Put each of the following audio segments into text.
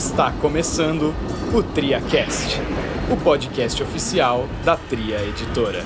Está começando o TriaCast, o podcast oficial da Tria Editora.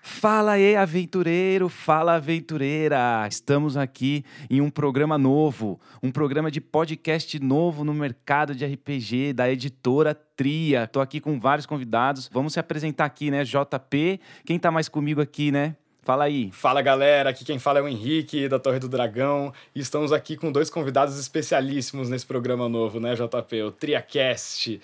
Fala aí, aventureiro, fala aventureira! Estamos aqui em um programa novo, um programa de podcast novo no mercado de RPG da editora Tria. Estou aqui com vários convidados. Vamos se apresentar aqui, né? JP, quem tá mais comigo aqui, né? Fala aí. Fala galera, aqui quem fala é o Henrique da Torre do Dragão e estamos aqui com dois convidados especialíssimos nesse programa novo, né, JP? O TriaCast.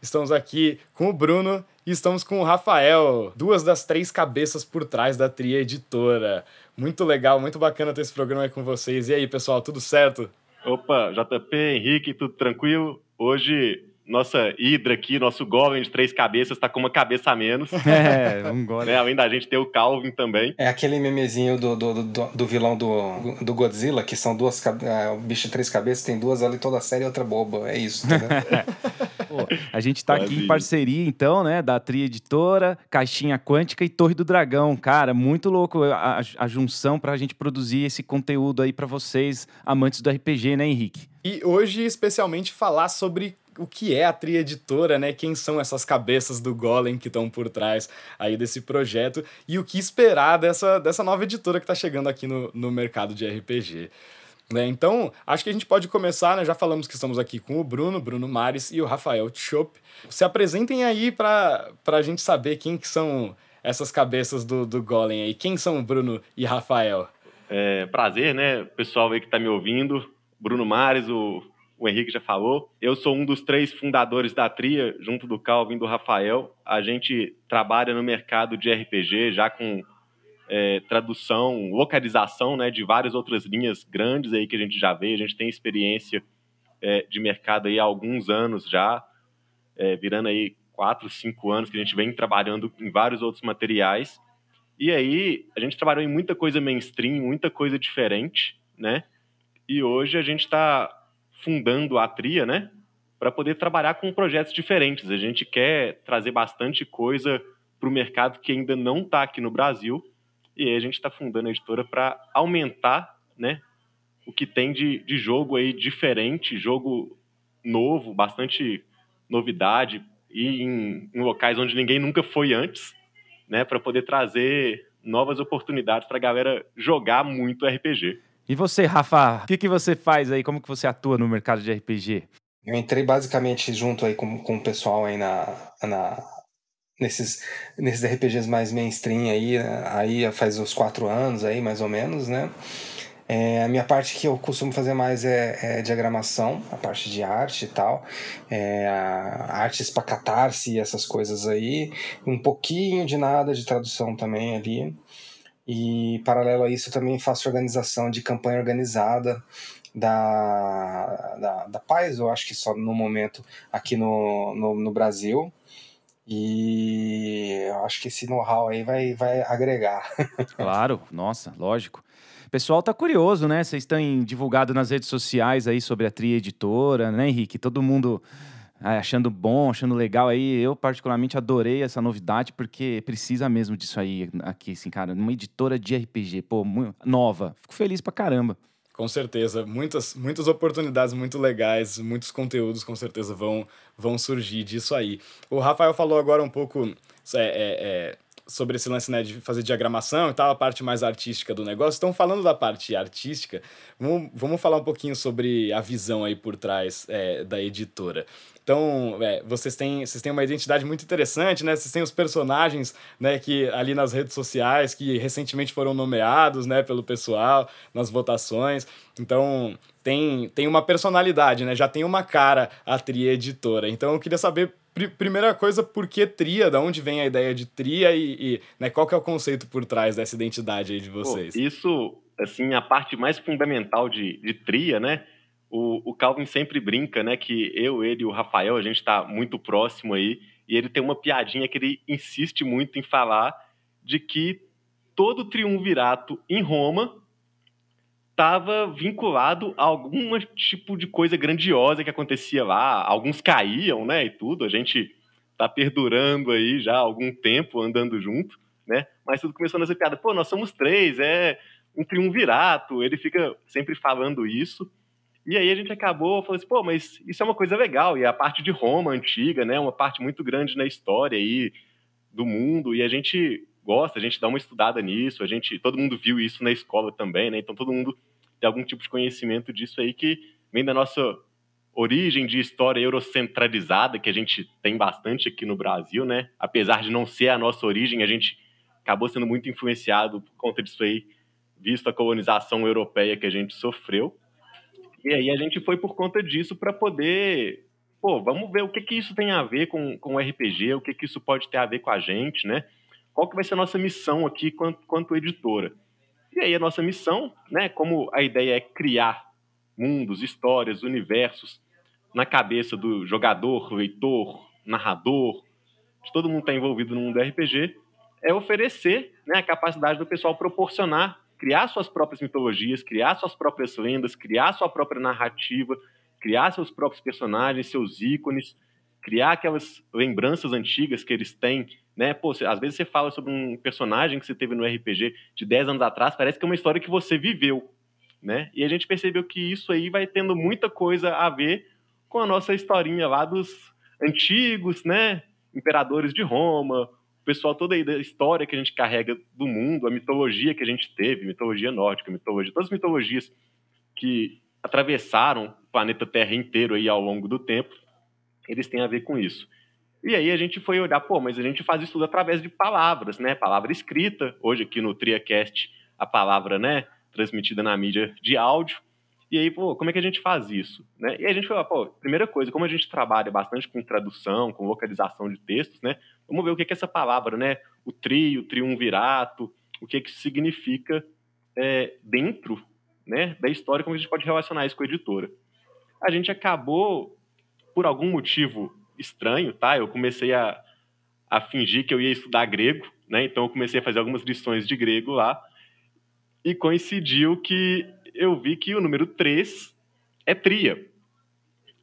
Estamos aqui com o Bruno e estamos com o Rafael, duas das três cabeças por trás da Tria Editora. Muito legal, muito bacana ter esse programa aí com vocês. E aí, pessoal, tudo certo? Opa, JP, Henrique, tudo tranquilo? Hoje nossa Hidra aqui, nosso Golem de três cabeças, está com uma cabeça a menos. É, um Golem. Né? Além da gente ter o Calvin também. É aquele memezinho do, do, do, do vilão do, do Godzilla, que são duas é, o bicho de três cabeças, tem duas ali toda série e outra boba. É isso, entendeu? Pô, a gente tá aqui em parceria, então, né? Da Tri Editora, Caixinha Quântica e Torre do Dragão. Cara, muito louco a, a, a junção pra gente produzir esse conteúdo aí para vocês, amantes do RPG, né, Henrique? E hoje, especialmente, falar sobre o que é a Tria Editora, né? Quem são essas cabeças do Golem que estão por trás aí desse projeto e o que esperar dessa, dessa nova editora que está chegando aqui no, no mercado de RPG. Né? Então, acho que a gente pode começar, né? Já falamos que estamos aqui com o Bruno, Bruno Mares e o Rafael Tchop. Se apresentem aí para a gente saber quem que são essas cabeças do, do Golem aí. Quem são Bruno e Rafael? É, prazer, né? Pessoal aí que está me ouvindo. Bruno Mares, o o Henrique já falou. Eu sou um dos três fundadores da Tria, junto do Calvin e do Rafael. A gente trabalha no mercado de RPG já com é, tradução, localização né, de várias outras linhas grandes aí que a gente já vê. A gente tem experiência é, de mercado aí há alguns anos já, é, virando aí quatro, cinco anos que a gente vem trabalhando em vários outros materiais. E aí a gente trabalhou em muita coisa mainstream, muita coisa diferente, né? E hoje a gente está fundando a Tria, né? Para poder trabalhar com projetos diferentes. A gente quer trazer bastante coisa para o mercado que ainda não está aqui no Brasil. E aí a gente está fundando a editora para aumentar, né? O que tem de, de jogo aí diferente, jogo novo, bastante novidade e em, em locais onde ninguém nunca foi antes, né? Para poder trazer novas oportunidades para a galera jogar muito RPG. E você, Rafa, o que, que você faz aí? Como que você atua no mercado de RPG? Eu entrei basicamente junto aí com, com o pessoal aí na, na, nesses, nesses RPGs mais mainstream aí, aí faz uns quatro anos aí, mais ou menos, né? É, a minha parte que eu costumo fazer mais é, é diagramação, a parte de arte e tal, é, artes para catarse e essas coisas aí, um pouquinho de nada de tradução também ali. E, paralelo a isso, também faço organização de campanha organizada da, da, da Paz, eu acho que só no momento aqui no, no, no Brasil. E eu acho que esse know-how aí vai, vai agregar. Claro, nossa, lógico. O pessoal tá curioso, né? Vocês estão divulgado nas redes sociais aí sobre a Tria Editora, né, Henrique? Todo mundo achando bom, achando legal aí. Eu, particularmente, adorei essa novidade, porque precisa mesmo disso aí aqui, assim, cara. Uma editora de RPG, pô, nova. Fico feliz pra caramba. Com certeza. Muitas, muitas oportunidades muito legais, muitos conteúdos com certeza vão, vão surgir disso aí. O Rafael falou agora um pouco é, é, é, sobre esse lance né, de fazer diagramação e tal, a parte mais artística do negócio. Então, falando da parte artística, vamos, vamos falar um pouquinho sobre a visão aí por trás é, da editora. Então, é, vocês, têm, vocês têm uma identidade muito interessante, né? Vocês têm os personagens, né, que ali nas redes sociais, que recentemente foram nomeados, né, pelo pessoal, nas votações. Então, tem, tem uma personalidade, né? Já tem uma cara a Tria Editora. Então, eu queria saber, pr primeira coisa, por que Tria? Da onde vem a ideia de Tria e, e né, qual que é o conceito por trás dessa identidade aí de vocês? Pô, isso, assim, a parte mais fundamental de, de Tria, né? O, o Calvin sempre brinca, né, que eu, ele e o Rafael, a gente está muito próximo aí, e ele tem uma piadinha que ele insiste muito em falar de que todo triunvirato em Roma estava vinculado a algum tipo de coisa grandiosa que acontecia lá. Alguns caíam, né, e tudo. A gente tá perdurando aí já há algum tempo andando junto, né? Mas tudo começou nessa piada. Pô, nós somos três, é um triunvirato, ele fica sempre falando isso. E aí a gente acabou falando assim, pô, mas isso é uma coisa legal, e a parte de Roma antiga, né, uma parte muito grande na história aí do mundo, e a gente gosta, a gente dá uma estudada nisso, a gente, todo mundo viu isso na escola também, né? Então todo mundo tem algum tipo de conhecimento disso aí que vem da nossa origem de história eurocentralizada que a gente tem bastante aqui no Brasil, né? Apesar de não ser a nossa origem, a gente acabou sendo muito influenciado por conta disso aí, visto a colonização europeia que a gente sofreu. E aí a gente foi por conta disso para poder, pô, vamos ver o que que isso tem a ver com, com o RPG, o que que isso pode ter a ver com a gente, né? Qual que vai ser a nossa missão aqui quanto, quanto editora? E aí a nossa missão, né, como a ideia é criar mundos, histórias, universos na cabeça do jogador, leitor, narrador, de todo mundo que está envolvido no mundo RPG, é oferecer né, a capacidade do pessoal proporcionar, criar suas próprias mitologias, criar suas próprias lendas, criar sua própria narrativa, criar seus próprios personagens, seus ícones, criar aquelas lembranças antigas que eles têm, né? Pô, às vezes você fala sobre um personagem que você teve no RPG de 10 anos atrás, parece que é uma história que você viveu, né? E a gente percebeu que isso aí vai tendo muita coisa a ver com a nossa historinha lá dos antigos, né? Imperadores de Roma, pessoal toda da história que a gente carrega do mundo, a mitologia que a gente teve, mitologia nórdica, mitologia, todas as mitologias que atravessaram o planeta Terra inteiro aí ao longo do tempo, eles têm a ver com isso. E aí a gente foi olhar, pô, mas a gente faz isso tudo através de palavras, né? Palavra escrita, hoje aqui no TriaCast, a palavra, né, transmitida na mídia de áudio, e aí, pô, como é que a gente faz isso? Né? E a gente falou, pô, primeira coisa, como a gente trabalha bastante com tradução, com localização de textos, né? Vamos ver o que é essa palavra, né? O trio, o triunvirato, o que que significa é, dentro né, da história, como a gente pode relacionar isso com a editora. A gente acabou, por algum motivo estranho, tá? Eu comecei a, a fingir que eu ia estudar grego, né? Então eu comecei a fazer algumas lições de grego lá, e coincidiu que eu vi que o número 3 é tria.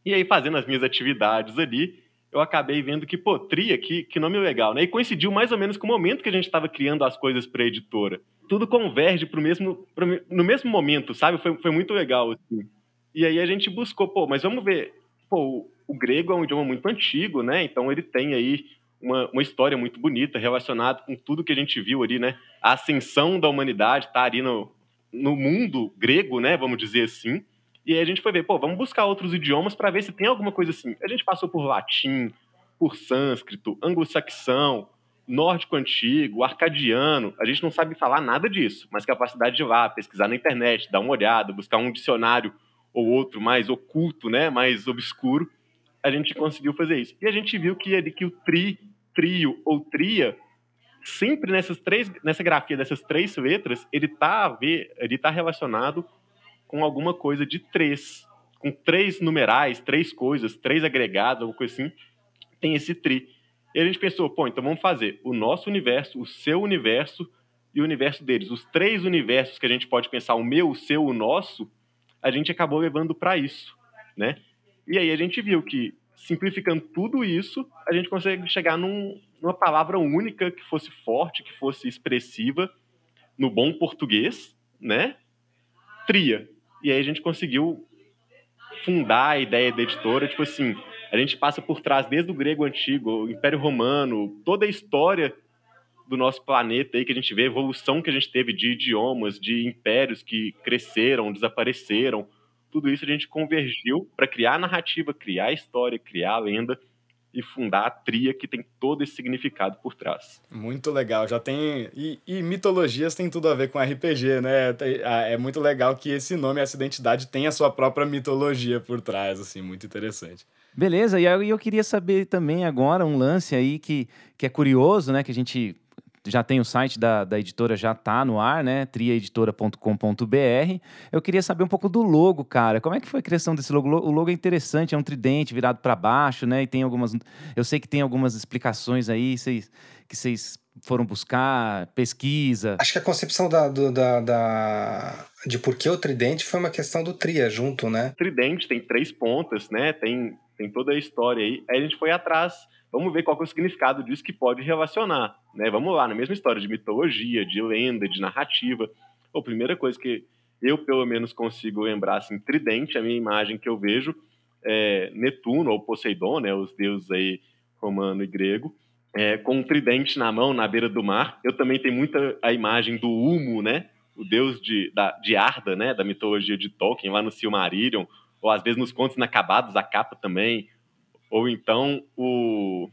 E aí, fazendo as minhas atividades ali, eu acabei vendo que, pô, tria, que, que nome legal, né? E coincidiu mais ou menos com o momento que a gente estava criando as coisas para a editora. Tudo converge pro mesmo, pro, no mesmo momento, sabe? Foi, foi muito legal, assim. E aí a gente buscou, pô, mas vamos ver. Pô, o, o grego é um idioma muito antigo, né? Então ele tem aí uma, uma história muito bonita relacionada com tudo que a gente viu ali, né? A ascensão da humanidade está ali no, no mundo grego, né? Vamos dizer assim. E aí a gente foi ver, pô, vamos buscar outros idiomas para ver se tem alguma coisa assim. A gente passou por latim, por sânscrito, anglo-saxão, nórdico antigo, arcadiano. A gente não sabe falar nada disso, mas capacidade de ir lá, pesquisar na internet, dar uma olhada, buscar um dicionário ou outro mais oculto, né, mais obscuro, a gente conseguiu fazer isso. E a gente viu que ali que o tri trio ou tria, sempre nessas três, nessa grafia dessas três letras, ele está a ver, ele tá relacionado com alguma coisa de três, com três numerais, três coisas, três agregados, alguma coisa assim, tem esse tri. E a gente pensou, pô, então vamos fazer o nosso universo, o seu universo e o universo deles. Os três universos que a gente pode pensar, o meu, o seu, o nosso, a gente acabou levando para isso, né? E aí a gente viu que simplificando tudo isso, a gente consegue chegar num, numa palavra única que fosse forte, que fosse expressiva, no bom português, né? Tria. E aí a gente conseguiu fundar a ideia da editora, tipo assim, a gente passa por trás desde o grego antigo, o Império Romano, toda a história do nosso planeta aí que a gente vê, a evolução que a gente teve de idiomas, de impérios que cresceram, desapareceram, tudo isso a gente convergiu para criar a narrativa, criar a história, criar a lenda e fundar a tria que tem todo esse significado por trás. Muito legal, já tem. E, e, mitologias tem tudo a ver com RPG, né? É muito legal que esse nome, essa identidade, tem a sua própria mitologia por trás, assim, muito interessante. Beleza, e eu queria saber também agora um lance aí que, que é curioso, né? Que a gente já tem o site da, da editora, já tá no ar, né? triaeditora.com.br. Eu queria saber um pouco do logo, cara. Como é que foi a criação desse logo? O logo é interessante, é um tridente virado para baixo, né? E tem algumas. Eu sei que tem algumas explicações aí vocês, que vocês foram buscar, pesquisa. Acho que a concepção da, do, da, da, de por que o tridente foi uma questão do tria junto, né? Tridente tem três pontas, né? Tem, tem toda a história aí. Aí a gente foi atrás Vamos ver qual é o significado disso que pode relacionar. Né? Vamos lá, na mesma história de mitologia, de lenda, de narrativa. a primeira coisa que eu, pelo menos, consigo lembrar, assim, tridente, a minha imagem que eu vejo é Netuno ou Poseidon, né, os deuses aí romano e grego, é, com um tridente na mão, na beira do mar. Eu também tenho muita a imagem do Humo, né, o deus de, da, de Arda, né, da mitologia de Tolkien, lá no Silmarillion, ou às vezes nos contos inacabados, a capa também, ou então o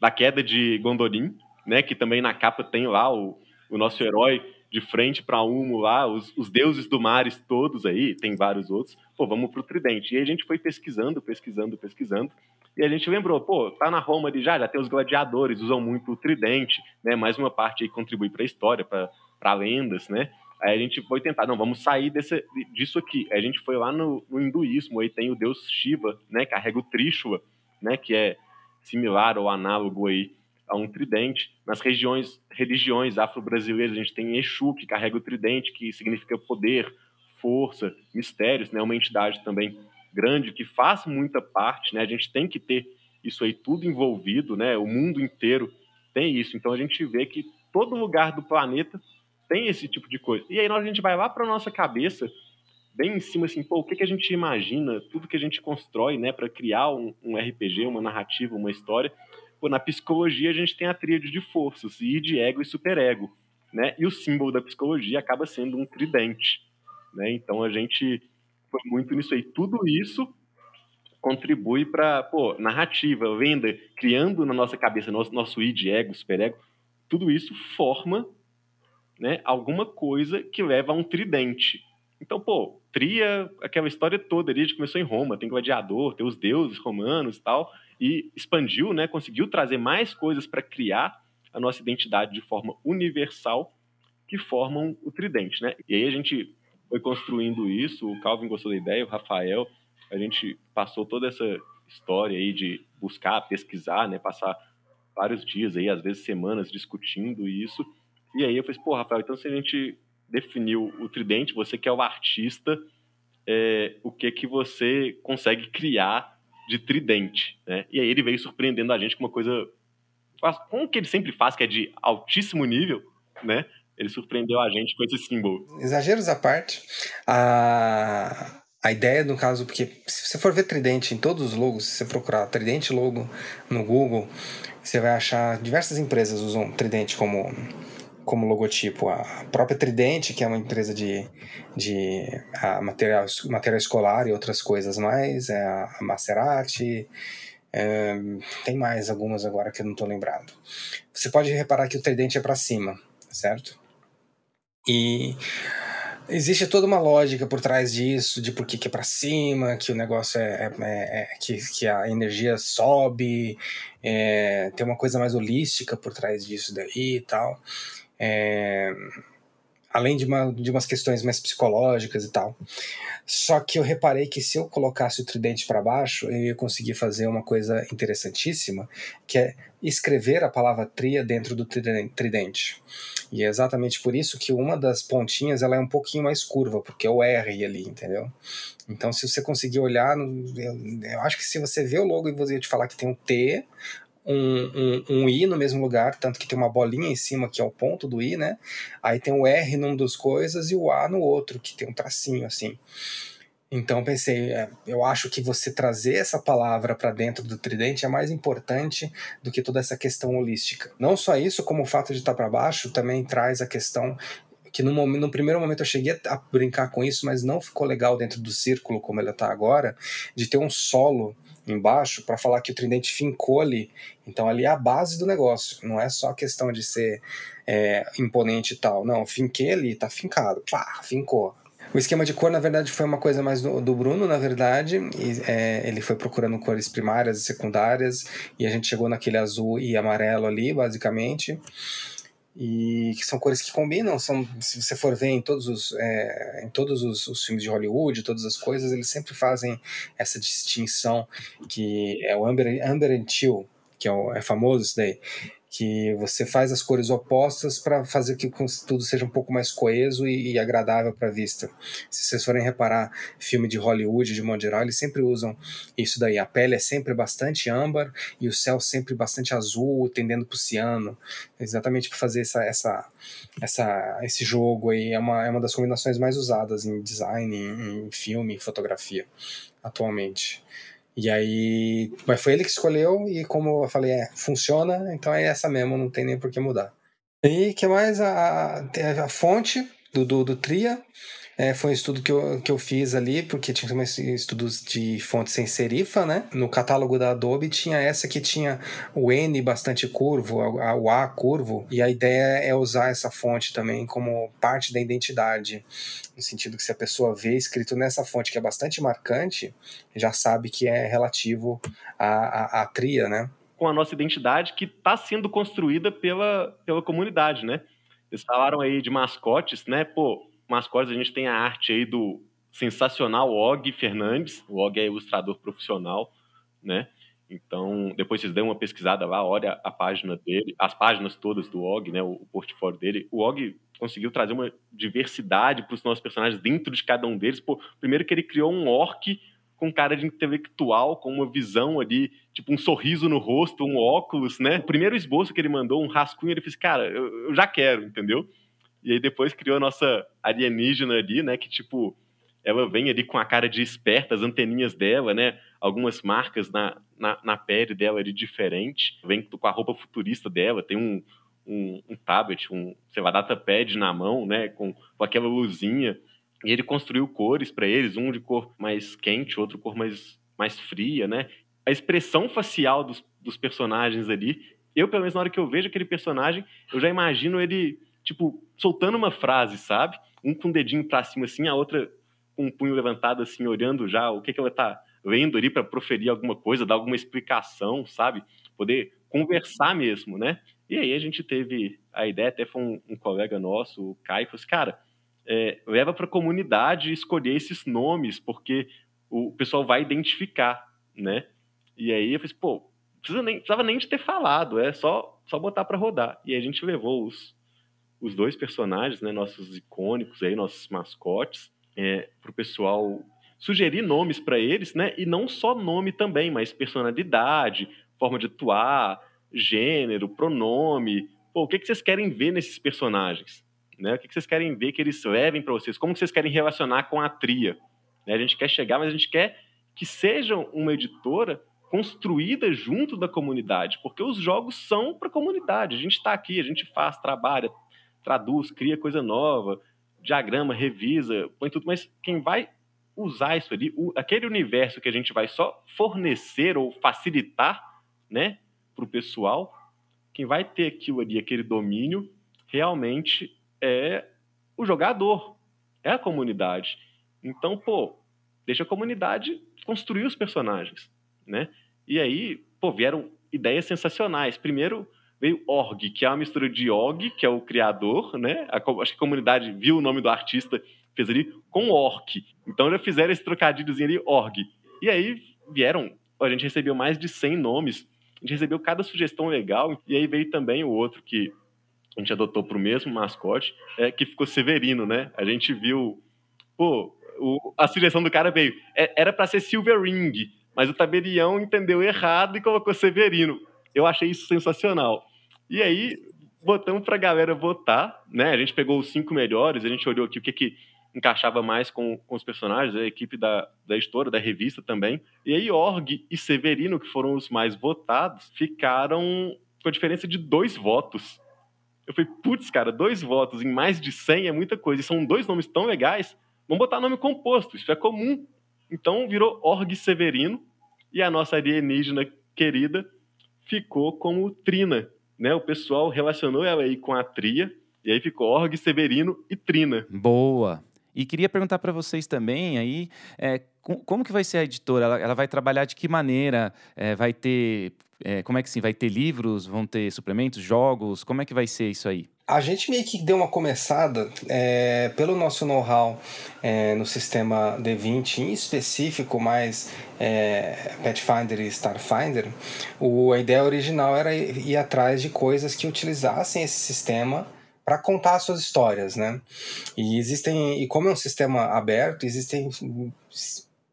da queda de Gondolin, né, que também na capa tem lá o, o nosso herói de frente para Humo lá, os, os, deuses do mares todos aí, tem vários outros. Pô, vamos pro Tridente. E a gente foi pesquisando, pesquisando, pesquisando. E a gente lembrou, pô, tá na Roma ali já, já tem os gladiadores, usam muito o tridente, né? Mais uma parte aí contribui para a história, para lendas, né? Aí a gente foi tentar, não, vamos sair desse, disso aqui. Aí a gente foi lá no, no hinduísmo, aí tem o deus Shiva, né? Carrega o Trishula, né? Que é similar ou análogo aí a um tridente. Nas regiões, religiões afro-brasileiras, a gente tem Exu, que carrega o tridente, que significa poder, força, mistérios, né? Uma entidade também grande que faz muita parte, né? A gente tem que ter isso aí tudo envolvido, né? O mundo inteiro tem isso. Então a gente vê que todo lugar do planeta tem esse tipo de coisa. E aí nós, a gente vai lá para nossa cabeça, bem em cima assim, pô, o que, que a gente imagina, tudo que a gente constrói, né, para criar um, um, RPG, uma narrativa, uma história. Pô, na psicologia a gente tem a tríade de forças, id, ego e superego, né? E o símbolo da psicologia acaba sendo um tridente, né? Então a gente foi muito nisso aí. Tudo isso contribui para, pô, narrativa, venda, criando na nossa cabeça nosso, nosso id, ego, superego, tudo isso forma né, alguma coisa que leva a um tridente. Então, pô, tria aquela história toda ali, de começou em Roma, tem gladiador, tem os deuses romanos e tal, e expandiu, né, conseguiu trazer mais coisas para criar a nossa identidade de forma universal que formam o tridente, né? E aí a gente foi construindo isso, o Calvin gostou da ideia, o Rafael, a gente passou toda essa história aí de buscar, pesquisar, né, passar vários dias aí, às vezes semanas discutindo isso. E aí eu falei, pô, Rafael, então se a gente definiu o tridente, você que é o artista, é, o que que você consegue criar de tridente, né? E aí ele veio surpreendendo a gente com uma coisa, com o que ele sempre faz, que é de altíssimo nível, né? Ele surpreendeu a gente com esse símbolo. Exageros à parte, a, a ideia, no caso, porque se você for ver Tridente em todos os logos, se você procurar Tridente logo no Google, você vai achar diversas empresas usam Tridente como, como logotipo. A própria Tridente, que é uma empresa de, de material, material escolar e outras coisas mais, é a Maserati, é, tem mais algumas agora que eu não estou lembrado. Você pode reparar que o tridente é para cima, certo? E existe toda uma lógica por trás disso, de por que, que é para cima, que o negócio é, é, é, é, que, que a energia sobe, é, tem uma coisa mais holística por trás disso daí e tal. É, além de, uma, de umas questões mais psicológicas e tal. Só que eu reparei que se eu colocasse o tridente para baixo, eu ia conseguir fazer uma coisa interessantíssima, que é escrever a palavra tria dentro do tridente. E é exatamente por isso que uma das pontinhas ela é um pouquinho mais curva, porque é o R ali, entendeu? Então, se você conseguir olhar, eu, eu acho que se você vê o logo e você te falar que tem um T, um, um, um, I no mesmo lugar, tanto que tem uma bolinha em cima que é o ponto do I, né? Aí tem o R num dos coisas e o A no outro, que tem um tracinho assim. Então pensei, é, eu acho que você trazer essa palavra para dentro do tridente é mais importante do que toda essa questão holística. Não só isso, como o fato de estar para baixo também traz a questão que no, momento, no primeiro momento eu cheguei a brincar com isso, mas não ficou legal dentro do círculo como ele está agora, de ter um solo embaixo para falar que o tridente fincou ali. Então ali é a base do negócio. Não é só questão de ser é, imponente e tal. Não, finquei ali, tá fincado. Pá, fincou. O esquema de cor, na verdade, foi uma coisa mais do, do Bruno, na verdade. E, é, ele foi procurando cores primárias e secundárias, e a gente chegou naquele azul e amarelo ali, basicamente. E que são cores que combinam, são, se você for ver em todos os, é, em todos os, os, filmes de Hollywood, todas as coisas, eles sempre fazem essa distinção que é o Amber, Amber and Teal, que é, o, é famoso isso daí, que você faz as cores opostas para fazer que tudo seja um pouco mais coeso e, e agradável para a vista. Se vocês forem reparar filme de Hollywood, de modo geral, eles sempre usam isso daí. A pele é sempre bastante âmbar e o céu sempre bastante azul, tendendo para o ciano, exatamente para fazer essa, essa, essa, esse jogo aí. É uma, é uma das combinações mais usadas em design, em, em filme, em fotografia atualmente. E aí, mas foi ele que escolheu e como eu falei, é, funciona, então é essa mesmo, não tem nem por que mudar. E que mais a, a fonte do, do, do Tria é, foi um estudo que eu, que eu fiz ali, porque tinha também estudos de fontes sem serifa, né? No catálogo da Adobe tinha essa que tinha o N bastante curvo, o A curvo, e a ideia é usar essa fonte também como parte da identidade, no sentido que se a pessoa vê escrito nessa fonte que é bastante marcante, já sabe que é relativo à, à, à tria, né? Com a nossa identidade que está sendo construída pela, pela comunidade, né? Eles falaram aí de mascotes, né? Pô, mascotes, a gente tem a arte aí do sensacional Og Fernandes. O Og é ilustrador profissional, né? Então, depois vocês dêem uma pesquisada lá, olha a página dele, as páginas todas do Og, né, o portfólio dele. O Og conseguiu trazer uma diversidade para os nossos personagens dentro de cada um deles. Pô, primeiro que ele criou um orc com cara de intelectual, com uma visão ali, tipo um sorriso no rosto, um óculos, né? O primeiro esboço que ele mandou, um rascunho, ele fez, cara, eu, eu já quero, entendeu? E aí depois criou a nossa alienígena ali, né? Que tipo, ela vem ali com a cara de esperta, as anteninhas dela, né? Algumas marcas na, na, na pele dela ali diferente. Vem com a roupa futurista dela, tem um, um, um tablet, um, sei lá, datapad na mão, né? Com, com aquela luzinha. E ele construiu cores para eles, um de cor mais quente, outro cor mais, mais fria, né? A expressão facial dos, dos personagens ali, eu, pelo menos na hora que eu vejo aquele personagem, eu já imagino ele tipo, soltando uma frase, sabe? Um com o dedinho pra cima, assim, a outra com o punho levantado, assim, olhando já o que, que ela tá vendo ali para proferir alguma coisa, dar alguma explicação, sabe? Poder conversar mesmo, né? E aí a gente teve a ideia, até foi um, um colega nosso, o Caio, falou assim, cara, é, leva para a comunidade escolher esses nomes, porque o pessoal vai identificar, né? E aí eu falei, assim, pô, precisa nem, precisava nem de ter falado, é só, só botar para rodar. E aí a gente levou os, os dois personagens, né, nossos icônicos aí, nossos mascotes, é, para o pessoal sugerir nomes para eles, né, e não só nome também, mas personalidade, forma de atuar, gênero, pronome. Pô, o que, que vocês querem ver nesses personagens? Né? O que, que vocês querem ver que eles levem para vocês? Como vocês querem relacionar com a tria? Né? A gente quer chegar, mas a gente quer que sejam uma editora construída junto da comunidade, porque os jogos são para a comunidade. A gente está aqui, a gente faz, trabalha, traduz, cria coisa nova, diagrama, revisa, põe tudo, mas quem vai usar isso ali, o, aquele universo que a gente vai só fornecer ou facilitar, né, para o pessoal, quem vai ter aquilo ali, aquele domínio, realmente é o jogador, é a comunidade. Então, pô, deixa a comunidade construir os personagens, né? E aí, pô, vieram ideias sensacionais. Primeiro, veio Org, que é uma mistura de Og, que é o criador, né? A, acho que a comunidade viu o nome do artista, fez ali, com Orc. Então já fizeram esse trocadilhozinho ali, Org. E aí vieram, a gente recebeu mais de 100 nomes, a gente recebeu cada sugestão legal, e aí veio também o outro que a gente adotou para o mesmo mascote, é, que ficou Severino, né? A gente viu, pô, o, a sugestão do cara veio, é, era para ser Silver Ring, mas o tabelião entendeu errado e colocou Severino. Eu achei isso sensacional. E aí, botamos para a galera votar, né? A gente pegou os cinco melhores, a gente olhou aqui o que, que encaixava mais com, com os personagens, a equipe da, da editora, da revista também. E aí, Org e Severino, que foram os mais votados, ficaram com a diferença de dois votos. Eu falei, putz, cara, dois votos em mais de 100 é muita coisa. E são dois nomes tão legais. Vamos botar nome composto, isso é comum. Então virou Org Severino. E a nossa alienígena querida ficou como Trina, né? O pessoal relacionou ela aí com a Tria, e aí ficou Org, Severino e Trina. Boa. E queria perguntar para vocês também aí, é, como que vai ser a editora? Ela, ela vai trabalhar de que maneira? É, vai ter, é, como é que sim? Vai ter livros? Vão ter suplementos, jogos? Como é que vai ser isso aí? A gente meio que deu uma começada é, pelo nosso know-how é, no sistema D20, em específico mais é, Pathfinder e Starfinder. O, a ideia original era ir, ir atrás de coisas que utilizassem esse sistema para contar suas histórias, né? E existem, e como é um sistema aberto, existem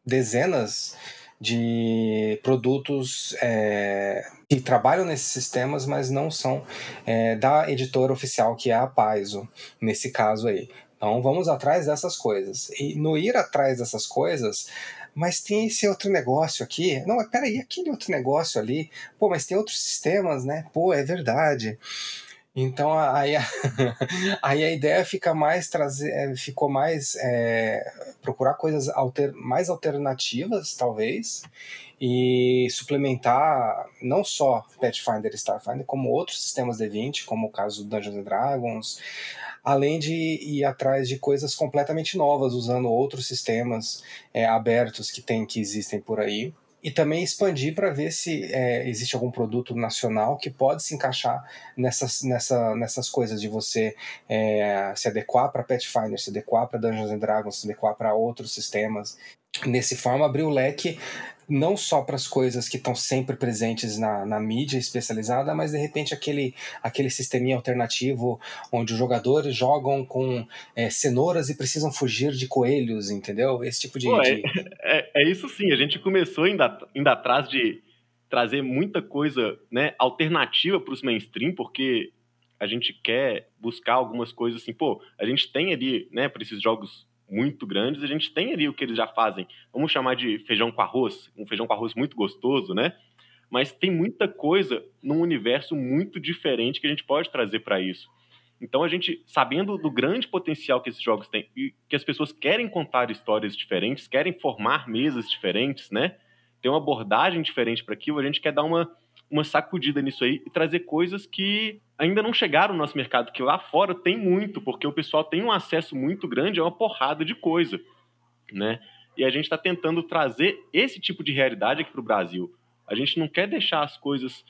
dezenas de produtos é, que trabalham nesses sistemas, mas não são é, da editora oficial, que é a Paizo, nesse caso aí. Então vamos atrás dessas coisas. E no ir atrás dessas coisas, mas tem esse outro negócio aqui. Não, peraí, aquele outro negócio ali. Pô, mas tem outros sistemas, né? Pô, é verdade. Então aí a, aí a ideia fica mais trazer, é, ficou mais é, procurar coisas alter, mais alternativas, talvez, e suplementar não só Pathfinder e Starfinder, como outros sistemas D20, como o caso do Dungeons and Dragons, além de ir atrás de coisas completamente novas, usando outros sistemas é, abertos que tem que existem por aí e também expandir para ver se é, existe algum produto nacional que pode se encaixar nessas, nessa, nessas coisas de você é, se adequar para Pathfinder, se adequar para Dungeons and Dragons, se adequar para outros sistemas. Nesse forma, abrir o leque não só para as coisas que estão sempre presentes na, na mídia especializada, mas de repente aquele, aquele sisteminha alternativo onde os jogadores jogam com é, cenouras e precisam fugir de coelhos, entendeu? Esse tipo de. Pô. É, é, é, isso sim, a gente começou indo, indo atrás de trazer muita coisa né, alternativa para os mainstream, porque a gente quer buscar algumas coisas assim, pô, a gente tem ali, né, para esses jogos muito grandes, a gente tem ali o que eles já fazem. Vamos chamar de feijão com arroz, um feijão com arroz muito gostoso, né? Mas tem muita coisa num universo muito diferente que a gente pode trazer para isso. Então a gente, sabendo do grande potencial que esses jogos têm e que as pessoas querem contar histórias diferentes, querem formar mesas diferentes, né? Tem uma abordagem diferente para aquilo, a gente quer dar uma uma sacudida nisso aí e trazer coisas que ainda não chegaram no nosso mercado, que lá fora tem muito, porque o pessoal tem um acesso muito grande a uma porrada de coisa, né? E a gente está tentando trazer esse tipo de realidade aqui para o Brasil. A gente não quer deixar as coisas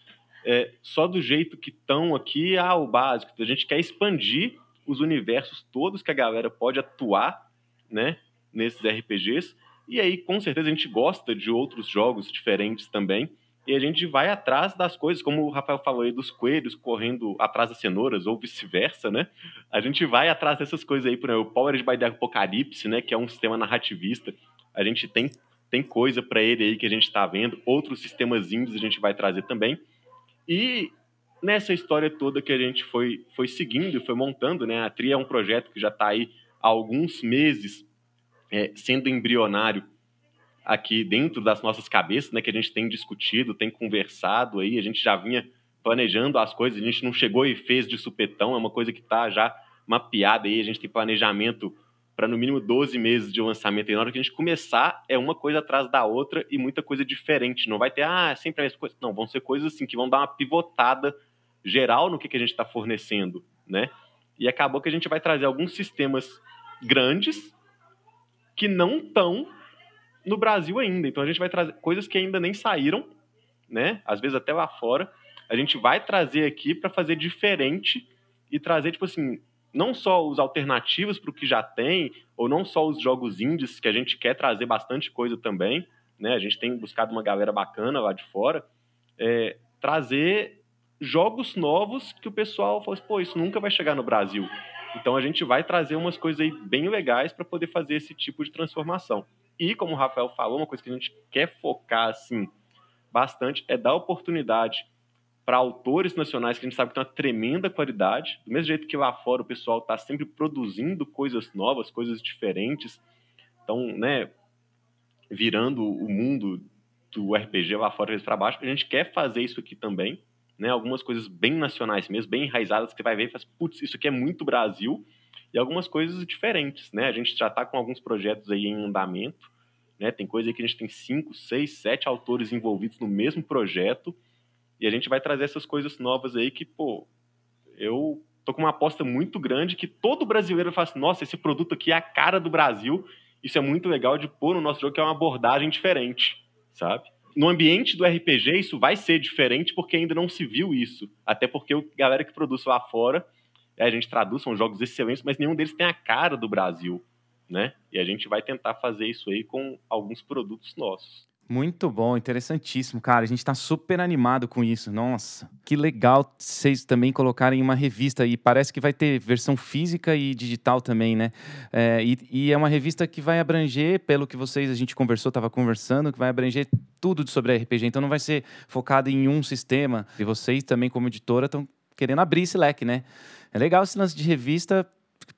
é, só do jeito que estão aqui, ah, o básico. A gente quer expandir os universos todos que a galera pode atuar, né, nesses RPGs. E aí, com certeza, a gente gosta de outros jogos diferentes também e a gente vai atrás das coisas, como o Rafael falou aí dos coelhos correndo atrás das cenouras, ou vice-versa, né? A gente vai atrás dessas coisas aí, por exemplo, o Powered by the Apocalypse, né? Que é um sistema narrativista. A gente tem, tem coisa para ele aí que a gente está vendo, outros sistemas índios a gente vai trazer também. E nessa história toda que a gente foi, foi seguindo e foi montando, né? A TRI é um projeto que já está aí há alguns meses é, sendo embrionário aqui dentro das nossas cabeças, né, que a gente tem discutido, tem conversado aí, a gente já vinha planejando as coisas, a gente não chegou e fez de supetão, é uma coisa que está já mapeada aí, a gente tem planejamento para no mínimo 12 meses de lançamento, e na hora que a gente começar, é uma coisa atrás da outra e muita coisa diferente, não vai ter, ah, é sempre a mesma coisa, não, vão ser coisas assim que vão dar uma pivotada geral no que, que a gente está fornecendo, né, e acabou que a gente vai trazer alguns sistemas grandes que não estão no Brasil ainda. Então a gente vai trazer coisas que ainda nem saíram, né? Às vezes até lá fora. A gente vai trazer aqui para fazer diferente e trazer, tipo assim, não só os alternativos para o que já tem, ou não só os jogos indies, que a gente quer trazer bastante coisa também, né? A gente tem buscado uma galera bacana lá de fora, é, trazer jogos novos que o pessoal fala assim, pô, isso nunca vai chegar no Brasil. Então a gente vai trazer umas coisas aí bem legais para poder fazer esse tipo de transformação. E, como o Rafael falou, uma coisa que a gente quer focar assim bastante é dar oportunidade para autores nacionais que a gente sabe que tem uma tremenda qualidade, do mesmo jeito que lá fora o pessoal está sempre produzindo coisas novas, coisas diferentes, então, né, virando o mundo do RPG lá fora para baixo, a gente quer fazer isso aqui também, né, algumas coisas bem nacionais mesmo, bem enraizadas, que você vai ver e faz, putz, isso aqui é muito Brasil, e algumas coisas diferentes, né? A gente já está com alguns projetos aí em andamento, né? Tem coisa aí que a gente tem cinco, seis, sete autores envolvidos no mesmo projeto e a gente vai trazer essas coisas novas aí que, pô, eu tô com uma aposta muito grande que todo brasileiro fala assim, nossa, esse produto aqui é a cara do Brasil, isso é muito legal de pôr no nosso jogo, que é uma abordagem diferente, sabe? No ambiente do RPG, isso vai ser diferente porque ainda não se viu isso. Até porque a galera que produz lá fora a gente traduz, são jogos excelentes, mas nenhum deles tem a cara do Brasil, né? E a gente vai tentar fazer isso aí com alguns produtos nossos. Muito bom, interessantíssimo, cara. A gente está super animado com isso. Nossa, que legal vocês também colocarem uma revista e parece que vai ter versão física e digital também, né? É, e, e, é uma revista que vai abranger, pelo que vocês a gente conversou, estava conversando, que vai abranger tudo sobre RPG. Então não vai ser focado em um sistema. E vocês também, como editora, estão querendo abrir esse leque, né? É legal esse lance de revista.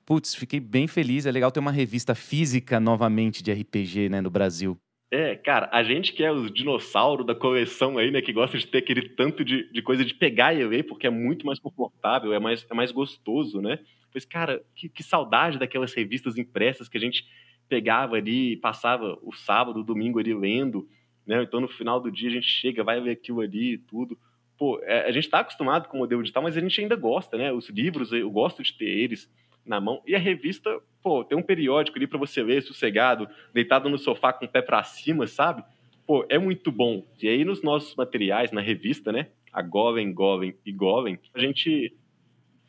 Putz, fiquei bem feliz. É legal ter uma revista física novamente de RPG, né, no Brasil. É, cara, a gente que é os dinossauros da coleção aí, né, que gosta de ter aquele tanto de, de coisa de pegar e ler, porque é muito mais confortável, é mais, é mais gostoso, né? Pois, cara, que, que saudade daquelas revistas impressas que a gente pegava ali, passava o sábado, o domingo ali lendo, né? Então no final do dia a gente chega, vai ver aquilo ali e tudo. Pô, é, a gente tá acostumado com o modelo digital, mas a gente ainda gosta, né? Os livros, eu gosto de ter eles na mão. E a revista, pô, tem um periódico ali para você ler sossegado, deitado no sofá com o pé para cima, sabe? Pô, é muito bom. E aí nos nossos materiais, na revista, né? A Goven, Goven e Goven, a gente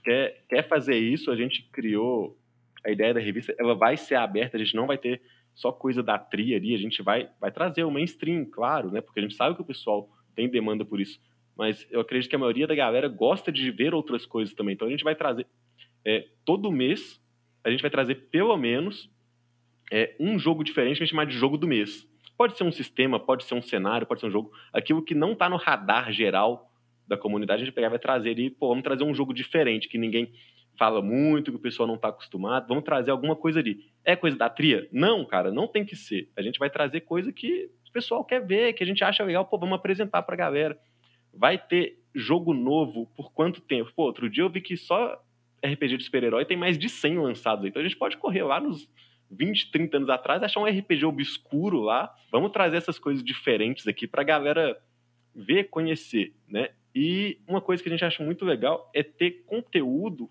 quer, quer fazer isso, a gente criou a ideia da revista, ela vai ser aberta, a gente não vai ter só coisa da tria ali, a gente vai, vai trazer o mainstream, claro, né? Porque a gente sabe que o pessoal tem demanda por isso. Mas eu acredito que a maioria da galera gosta de ver outras coisas também. Então a gente vai trazer é, todo mês a gente vai trazer pelo menos é, um jogo diferente a gente chamar de jogo do mês. Pode ser um sistema, pode ser um cenário, pode ser um jogo. Aquilo que não está no radar geral da comunidade, a gente pegar, vai trazer ali, pô, vamos trazer um jogo diferente, que ninguém fala muito, que o pessoal não está acostumado, vamos trazer alguma coisa ali. É coisa da tria? Não, cara, não tem que ser. A gente vai trazer coisa que o pessoal quer ver, que a gente acha legal, pô, vamos apresentar para a galera. Vai ter jogo novo por quanto tempo? Pô, outro dia eu vi que só RPG de super-herói tem mais de 100 lançados. Então a gente pode correr lá nos 20, 30 anos atrás, achar um RPG obscuro lá. Vamos trazer essas coisas diferentes aqui para a galera ver, conhecer, né? E uma coisa que a gente acha muito legal é ter conteúdo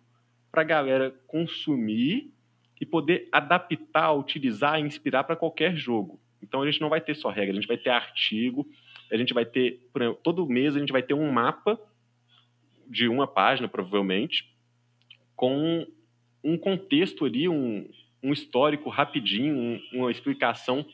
para a galera consumir e poder adaptar, utilizar, inspirar para qualquer jogo. Então a gente não vai ter só regra, a gente vai ter artigo, a gente vai ter, por exemplo, todo mês a gente vai ter um mapa de uma página, provavelmente, com um contexto ali, um, um histórico rapidinho, um, uma explicação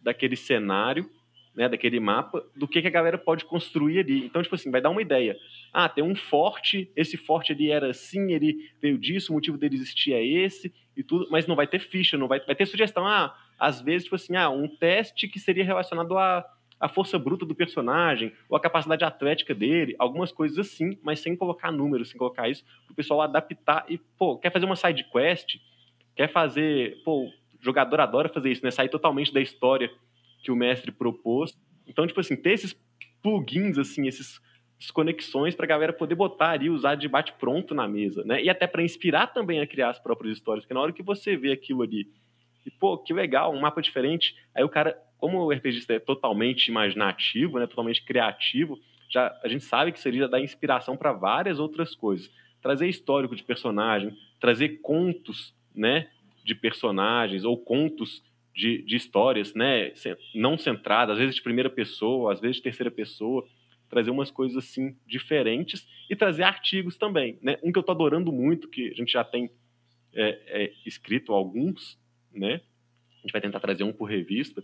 daquele cenário, né, daquele mapa, do que, que a galera pode construir ali. Então, tipo assim, vai dar uma ideia. Ah, tem um forte, esse forte ali era assim, ele veio disso, o motivo dele existir é esse e tudo, mas não vai ter ficha, não vai, vai ter sugestão. Ah, às vezes, tipo assim, ah, um teste que seria relacionado a a força bruta do personagem, ou a capacidade atlética dele, algumas coisas assim, mas sem colocar números, sem colocar isso, para o pessoal adaptar e, pô, quer fazer uma side quest, quer fazer, pô, o jogador adora fazer isso, né? Sair totalmente da história que o mestre propôs. Então, tipo assim, ter esses plugins, assim, esses conexões para a galera poder botar ali, usar de bate pronto na mesa, né? E até para inspirar também a criar as próprias histórias, porque na hora que você vê aquilo ali, e pô, que legal, um mapa diferente, aí o cara como o RPGista é totalmente imaginativo, né, totalmente criativo, já a gente sabe que seria dar inspiração para várias outras coisas. Trazer histórico de personagem, trazer contos, né, de personagens ou contos de, de histórias, né, não centradas, às vezes de primeira pessoa, às vezes de terceira pessoa, trazer umas coisas assim diferentes e trazer artigos também, né? Um que eu tô adorando muito, que a gente já tem é, é, escrito alguns, né? A gente vai tentar trazer um por revista,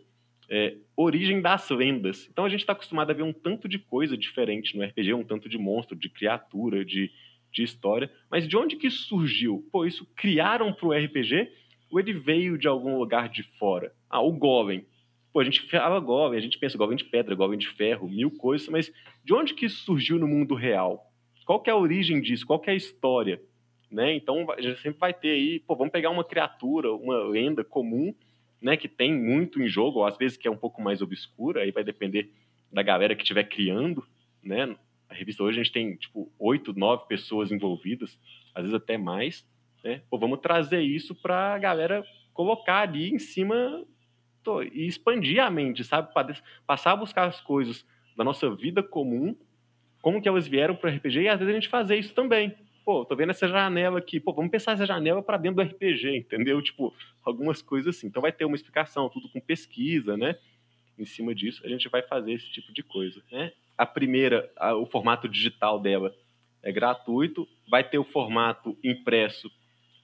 é, origem das lendas. Então a gente está acostumado a ver um tanto de coisa diferente no RPG, um tanto de monstro, de criatura, de, de história. Mas de onde que isso surgiu? Pô, isso criaram para o RPG ou ele veio de algum lugar de fora? Ah, o Golem. Pô, a gente fala Golem, a gente pensa Golem de pedra, Golem de ferro, mil coisas, mas de onde que isso surgiu no mundo real? Qual que é a origem disso? Qual que é a história? Né? Então a gente sempre vai ter aí, pô, vamos pegar uma criatura, uma lenda comum né, que tem muito em jogo, ou às vezes que é um pouco mais obscura, aí vai depender da galera que estiver criando, né? A revista hoje a gente tem, tipo, oito, nove pessoas envolvidas, às vezes até mais, né? Pô, vamos trazer isso para a galera colocar ali em cima tô, e expandir a mente, sabe? Passar a buscar as coisas da nossa vida comum, como que elas vieram para o RPG, e às vezes a gente fazer isso também, pô, tô vendo essa janela aqui, pô, vamos pensar essa janela para dentro do RPG, entendeu? Tipo, algumas coisas assim. Então vai ter uma explicação, tudo com pesquisa, né? Em cima disso, a gente vai fazer esse tipo de coisa, né? A primeira, a, o formato digital dela é gratuito. Vai ter o formato impresso.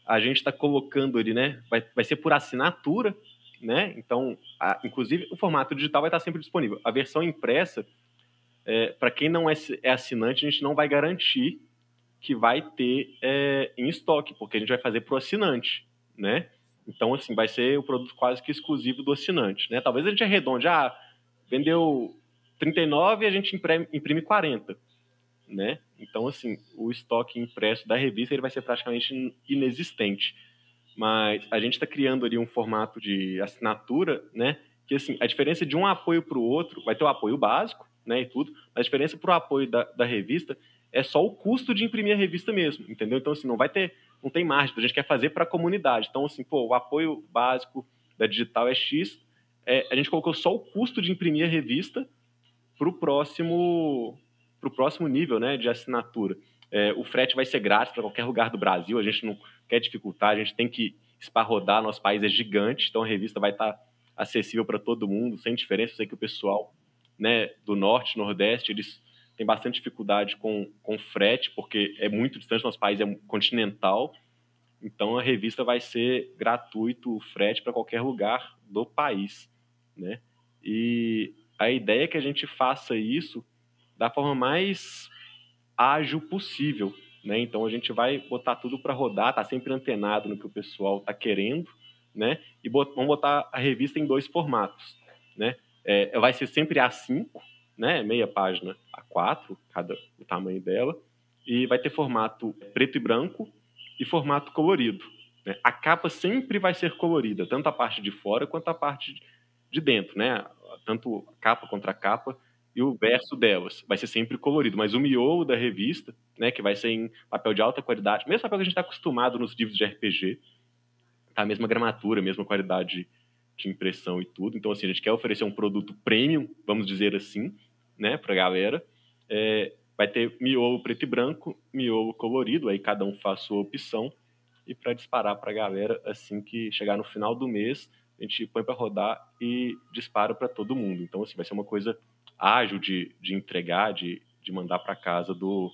A gente está colocando ali, né? Vai, vai ser por assinatura, né? Então, a, inclusive, o formato digital vai estar sempre disponível. A versão impressa, é, para quem não é, é, assinante, a gente não vai garantir que vai ter é, em estoque, porque a gente vai fazer para o assinante, né? Então, assim, vai ser o produto quase que exclusivo do assinante, né? Talvez a gente arredonde, ah, vendeu 39 e a gente imprime, imprime 40, né? Então, assim, o estoque impresso da revista ele vai ser praticamente inexistente. Mas a gente está criando ali um formato de assinatura, né? Que, assim, a diferença de um apoio para o outro, vai ter o apoio básico, né, e tudo, a diferença para o apoio da, da revista é só o custo de imprimir a revista mesmo, entendeu? Então, assim, não vai ter, não tem margem, a gente quer fazer para a comunidade. Então, assim, pô, o apoio básico da digital é X, é, a gente colocou só o custo de imprimir a revista para o próximo, pro próximo nível né, de assinatura. É, o frete vai ser grátis para qualquer lugar do Brasil, a gente não quer dificultar, a gente tem que esparrodar, nosso país é gigante, então a revista vai estar tá acessível para todo mundo, sem diferença. Eu sei que o pessoal né, do norte, nordeste, eles têm bastante dificuldade com, com frete, porque é muito distante, nosso país é continental, então a revista vai ser gratuito o frete para qualquer lugar do país, né? E a ideia é que a gente faça isso da forma mais ágil possível, né? Então a gente vai botar tudo para rodar, tá sempre antenado no que o pessoal tá querendo, né? E bot vamos botar a revista em dois formatos, né? É, vai ser sempre A5, né? Meia página A4, cada o tamanho dela, e vai ter formato preto e branco e formato colorido. Né? A capa sempre vai ser colorida, tanto a parte de fora quanto a parte de dentro, né? Tanto capa contra capa e o verso delas vai ser sempre colorido, mas o miolo da revista, né, que vai ser em papel de alta qualidade, mesmo papel que a gente está acostumado nos livros de RPG, tá a mesma gramatura, a mesma qualidade de impressão e tudo. Então, assim, a gente quer oferecer um produto premium, vamos dizer assim, né, para a galera. É, vai ter miolo preto e branco, miolo colorido, aí cada um faz sua opção. E para disparar para a galera, assim que chegar no final do mês, a gente põe para rodar e dispara para todo mundo. Então, assim, vai ser uma coisa ágil de, de entregar, de, de mandar para casa do,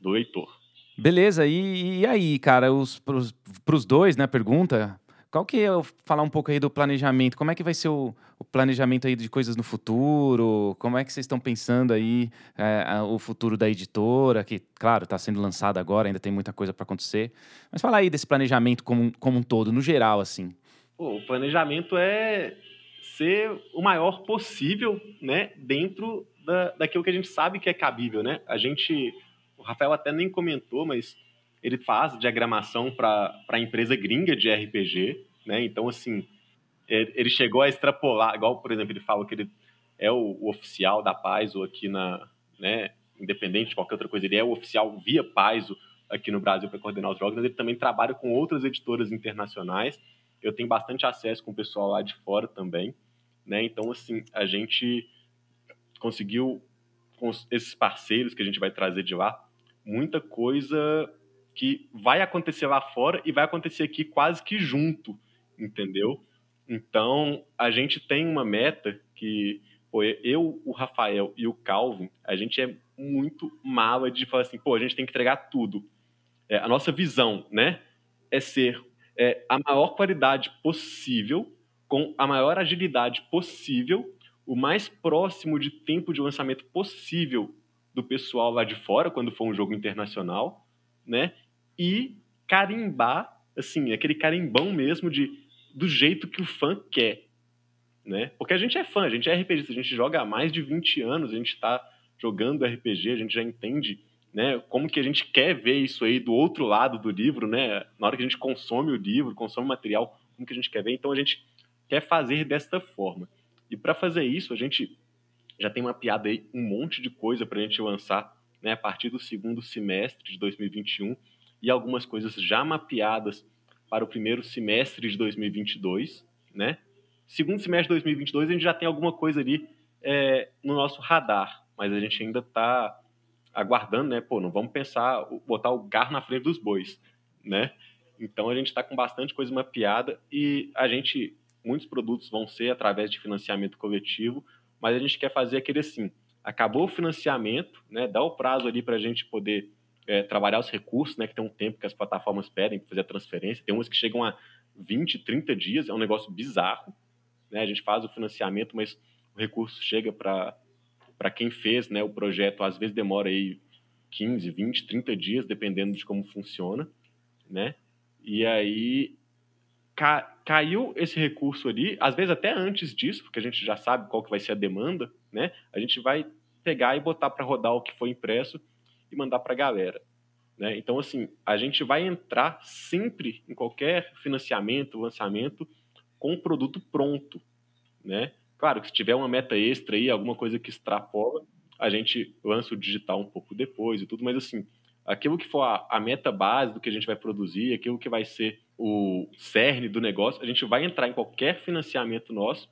do leitor. Beleza, e, e aí, cara, os, pros, pros dois, né, pergunta, qual que é, falar um pouco aí do planejamento, como é que vai ser o, o planejamento aí de coisas no futuro, como é que vocês estão pensando aí é, o futuro da editora, que, claro, está sendo lançada agora, ainda tem muita coisa para acontecer, mas fala aí desse planejamento como, como um todo, no geral, assim. O planejamento é ser o maior possível, né, dentro da, daquilo que a gente sabe que é cabível, né? A gente, o Rafael até nem comentou, mas ele faz diagramação para a empresa gringa de RPG, né? Então, assim, é, ele chegou a extrapolar, igual, por exemplo, ele fala que ele é o, o oficial da Paizo aqui na, né, independente de qualquer outra coisa, ele é o oficial via Paizo aqui no Brasil para coordenar os jogos, mas ele também trabalha com outras editoras internacionais. Eu tenho bastante acesso com o pessoal lá de fora também. Né? Então, assim, a gente conseguiu, com esses parceiros que a gente vai trazer de lá, muita coisa que vai acontecer lá fora e vai acontecer aqui quase que junto, entendeu? Então, a gente tem uma meta que pô, eu, o Rafael e o Calvin, a gente é muito mala de falar assim, pô, a gente tem que entregar tudo. É, a nossa visão, né, é ser é, a maior qualidade possível com a maior agilidade possível, o mais próximo de tempo de lançamento possível do pessoal lá de fora, quando for um jogo internacional, né? E carimbar, assim, aquele carimbão mesmo de do jeito que o fã quer, né? Porque a gente é fã, a gente é RPGista, a gente joga há mais de 20 anos, a gente está jogando RPG, a gente já entende, né, como que a gente quer ver isso aí do outro lado do livro, né? Na hora que a gente consome o livro, consome o material, como que a gente quer ver. Então a gente quer fazer desta forma. E para fazer isso, a gente já tem mapeado aí um monte de coisa para a gente lançar né, a partir do segundo semestre de 2021 e algumas coisas já mapeadas para o primeiro semestre de 2022, né? Segundo semestre de 2022 a gente já tem alguma coisa ali é, no nosso radar, mas a gente ainda está aguardando, né? Pô, não vamos pensar botar o gar na frente dos bois, né? Então a gente está com bastante coisa mapeada e a gente muitos produtos vão ser através de financiamento coletivo, mas a gente quer fazer aquele assim, acabou o financiamento, né, dá o prazo ali para a gente poder é, trabalhar os recursos, né, que tem um tempo que as plataformas pedem para fazer a transferência. Tem umas que chegam a 20, 30 dias, é um negócio bizarro. Né? A gente faz o financiamento, mas o recurso chega para quem fez né, o projeto, às vezes demora aí 15, 20, 30 dias, dependendo de como funciona. Né? E aí ca, caiu esse recurso ali, às vezes até antes disso, porque a gente já sabe qual que vai ser a demanda, né? A gente vai pegar e botar para rodar o que foi impresso e mandar para a galera. Né? Então, assim, a gente vai entrar sempre em qualquer financiamento, lançamento, com o produto pronto. Né? Claro que se tiver uma meta extra aí, alguma coisa que extrapola, a gente lança o digital um pouco depois e tudo, mas assim, aquilo que for a, a meta base do que a gente vai produzir, aquilo que vai ser o cerne do negócio, a gente vai entrar em qualquer financiamento nosso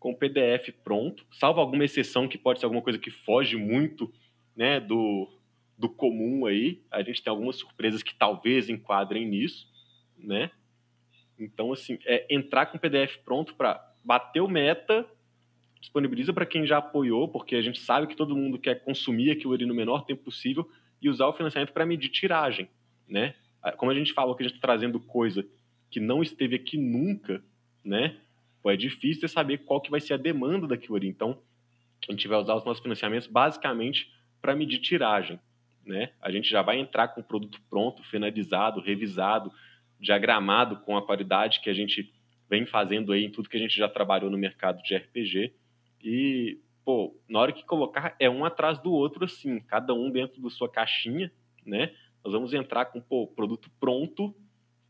com o PDF pronto, salvo alguma exceção que pode ser alguma coisa que foge muito né, do, do comum aí. A gente tem algumas surpresas que talvez enquadrem nisso, né? Então, assim, é entrar com o PDF pronto para bater o meta, disponibiliza para quem já apoiou, porque a gente sabe que todo mundo quer consumir aquilo ali no menor tempo possível e usar o financiamento para medir tiragem, né? Como a gente falou que a gente está trazendo coisa que não esteve aqui nunca, né? Pô, é difícil saber qual que vai ser a demanda daquilo ali. Então, a gente vai usar os nossos financiamentos basicamente para medir tiragem, né? A gente já vai entrar com o produto pronto, finalizado, revisado, diagramado com a qualidade que a gente vem fazendo aí em tudo que a gente já trabalhou no mercado de RPG. E, pô, na hora que colocar, é um atrás do outro, assim, cada um dentro da sua caixinha, né? Nós vamos entrar com o produto pronto,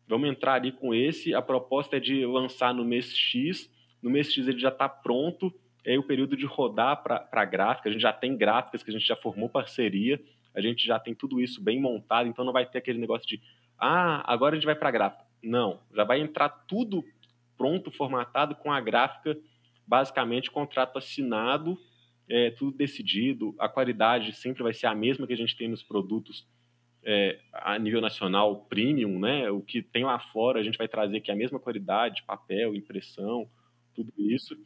vamos entrar ali com esse. A proposta é de lançar no mês X, no mês X ele já está pronto, é o período de rodar para gráfica, a gente já tem gráficas que a gente já formou parceria, a gente já tem tudo isso bem montado, então não vai ter aquele negócio de, ah, agora a gente vai para a gráfica. Não, já vai entrar tudo pronto, formatado com a gráfica, basicamente contrato assinado, é, tudo decidido, a qualidade sempre vai ser a mesma que a gente tem nos produtos é, a nível nacional premium, né? O que tem lá fora a gente vai trazer aqui a mesma qualidade, papel, impressão, tudo isso.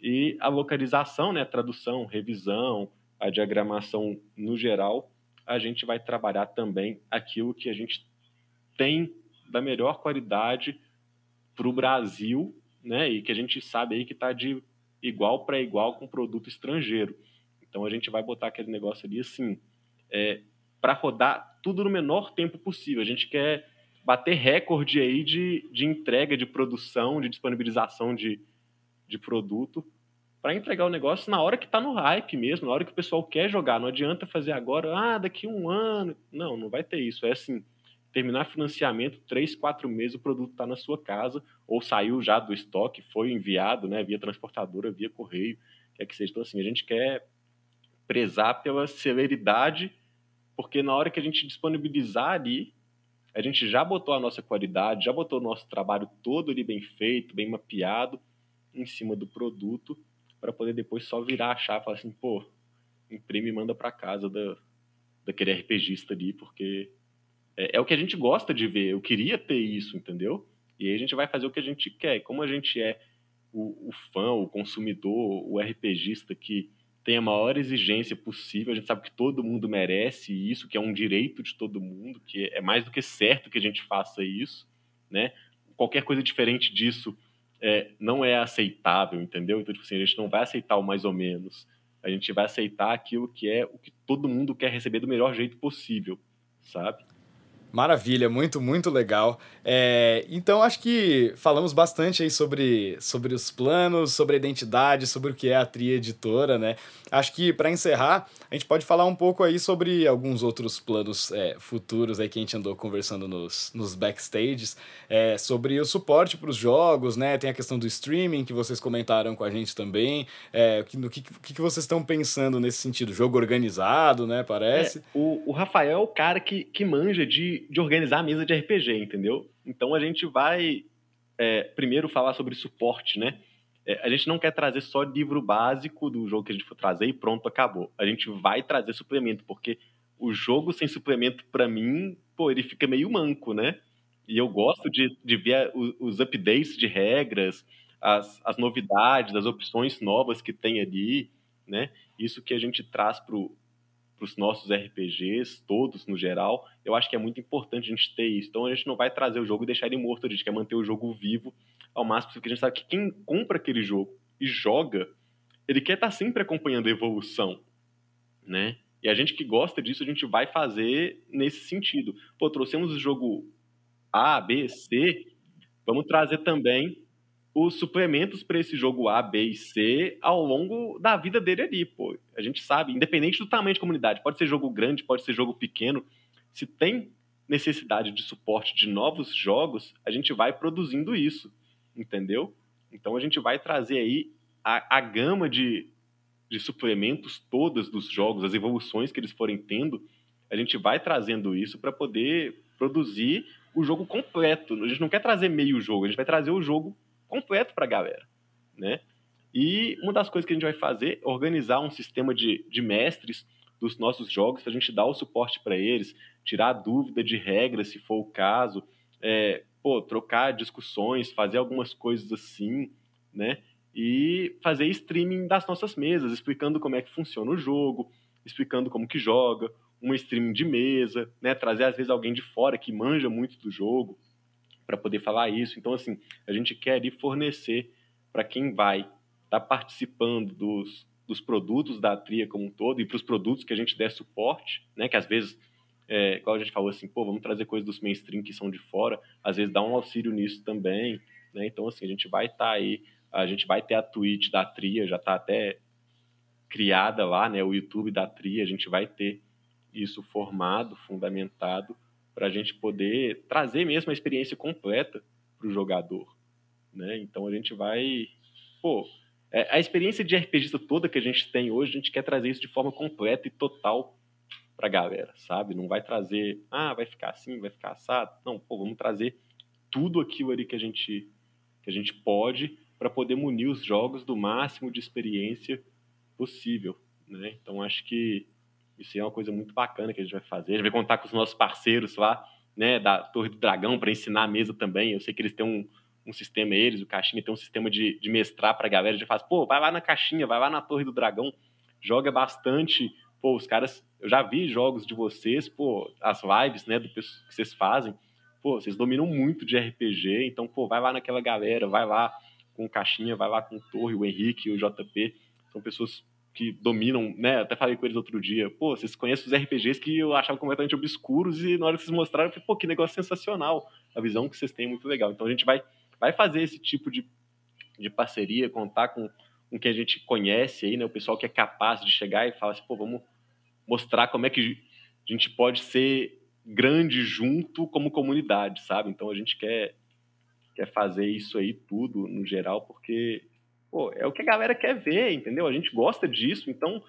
E a localização, né? Tradução, revisão, a diagramação no geral a gente vai trabalhar também aquilo que a gente tem da melhor qualidade para o Brasil, né? E que a gente sabe aí que está de igual para igual com produto estrangeiro. Então a gente vai botar aquele negócio ali assim, é, para rodar tudo no menor tempo possível. A gente quer bater recorde aí de, de entrega, de produção, de disponibilização de, de produto para entregar o negócio na hora que está no hype mesmo, na hora que o pessoal quer jogar. Não adianta fazer agora, ah, daqui um ano. Não, não vai ter isso. É assim, terminar financiamento, três, quatro meses, o produto está na sua casa, ou saiu já do estoque, foi enviado, né, via transportadora, via correio, quer que seja. Então, assim, a gente quer prezar pela celeridade, porque na hora que a gente disponibilizar ali, a gente já botou a nossa qualidade, já botou o nosso trabalho todo ali bem feito, bem mapeado, em cima do produto, para poder depois só virar a chave e falar assim, pô, imprime e manda para casa da, daquele RPGista ali, porque é, é, o que a gente gosta de ver. Eu queria ter isso, entendeu? E aí a gente vai fazer o que a gente quer. Como a gente é o, o fã, o consumidor, o RPGista que tem a maior exigência possível, a gente sabe que todo mundo merece isso, que é um direito de todo mundo, que é mais do que certo que a gente faça isso, né? Qualquer coisa diferente disso é, não é aceitável, entendeu? Então, tipo assim, a gente não vai aceitar o mais ou menos. A gente vai aceitar aquilo que é o que todo mundo quer receber do melhor jeito possível, sabe? Maravilha, muito, muito legal. É, então, acho que falamos bastante aí sobre, sobre os planos, sobre a identidade, sobre o que é a Tria Editora, né? Acho que, para encerrar, a gente pode falar um pouco aí sobre alguns outros planos é, futuros aí que a gente andou conversando nos, nos backstages, é, sobre o suporte para os jogos, né? Tem a questão do streaming que vocês comentaram com a gente também. É, no que, que, que vocês estão pensando nesse sentido? Jogo organizado, né? Parece. É, o, o Rafael é o cara que, que manja de de, organizar a mesa de RPG, entendeu? Então a gente vai é, primeiro falar sobre suporte, né? É, a gente não quer trazer só livro básico do jogo que a gente for trazer e pronto, acabou. A gente vai trazer suplemento, porque o jogo sem suplemento, para mim, pô, ele fica meio manco, né? E eu gosto de, de ver os updates de regras, as, as novidades, as opções novas que tem ali, né? Isso que a gente traz pro, para os nossos RPGs, todos no geral. Eu acho que é muito importante a gente ter isso. Então a gente não vai trazer o jogo e deixar ele morto, a gente quer manter o jogo vivo ao máximo, porque a gente sabe que quem compra aquele jogo e joga, ele quer estar tá sempre acompanhando a evolução, né? E a gente que gosta disso, a gente vai fazer nesse sentido. Pô, trouxemos o jogo A, B, C, vamos trazer também os suplementos para esse jogo A, B e C ao longo da vida dele ali, pô. A gente sabe, independente do tamanho de comunidade, pode ser jogo grande, pode ser jogo pequeno, se tem necessidade de suporte de novos jogos, a gente vai produzindo isso, entendeu? Então a gente vai trazer aí a, a gama de, de suplementos todas dos jogos, as evoluções que eles forem tendo, a gente vai trazendo isso para poder produzir o jogo completo. A gente não quer trazer meio jogo, a gente vai trazer o jogo completo para a galera, né? E uma das coisas que a gente vai fazer é organizar um sistema de, de mestres dos nossos jogos para a gente dar o suporte para eles, tirar dúvida de regras, se for o caso, é, pô, trocar discussões, fazer algumas coisas assim, né? E fazer streaming das nossas mesas, explicando como é que funciona o jogo, explicando como que joga, uma streaming de mesa, né? Trazer às vezes alguém de fora que manja muito do jogo, para poder falar isso. Então, assim, a gente quer ali fornecer para quem vai estar tá participando dos, dos produtos da Tria como um todo e para os produtos que a gente der suporte, né? Que às vezes, é, igual a gente falou assim, pô, vamos trazer coisas dos mainstream que são de fora, às vezes dá um auxílio nisso também, né? Então, assim, a gente vai estar tá aí, a gente vai ter a Twitch da Tria, já está até criada lá, né? O YouTube da Tria, a gente vai ter isso formado, fundamentado, para a gente poder trazer mesmo a experiência completa para o jogador. Né? Então a gente vai. Pô, é, a experiência de RPGista toda que a gente tem hoje, a gente quer trazer isso de forma completa e total para a galera, sabe? Não vai trazer, ah, vai ficar assim, vai ficar assado. Não, pô, vamos trazer tudo aquilo ali que a gente, que a gente pode para poder munir os jogos do máximo de experiência possível. Né? Então acho que isso é uma coisa muito bacana que a gente vai fazer. A gente vai contar com os nossos parceiros lá, né, da Torre do Dragão, para ensinar a mesa também. Eu sei que eles têm um, um sistema, eles, o Caixinha tem um sistema de, de mestrar para a galera. A gente faz, pô, vai lá na Caixinha, vai lá na Torre do Dragão, joga bastante. Pô, os caras, eu já vi jogos de vocês, pô, as lives, né, do que vocês fazem. Pô, vocês dominam muito de RPG, então, pô, vai lá naquela galera, vai lá com o Caixinha, vai lá com o Torre, o Henrique, o JP. São pessoas que dominam, né? Até falei com eles outro dia, pô, vocês conhecem os RPGs que eu achava completamente obscuros e na hora que vocês mostraram, eu falei, pô, que negócio sensacional. A visão que vocês têm é muito legal. Então a gente vai, vai fazer esse tipo de, de parceria, contar com, com quem a gente conhece aí, né? O pessoal que é capaz de chegar e falar assim, pô, vamos mostrar como é que a gente pode ser grande junto como comunidade, sabe? Então a gente quer, quer fazer isso aí tudo no geral, porque pô, é o que a galera quer ver, entendeu? A gente gosta disso, então,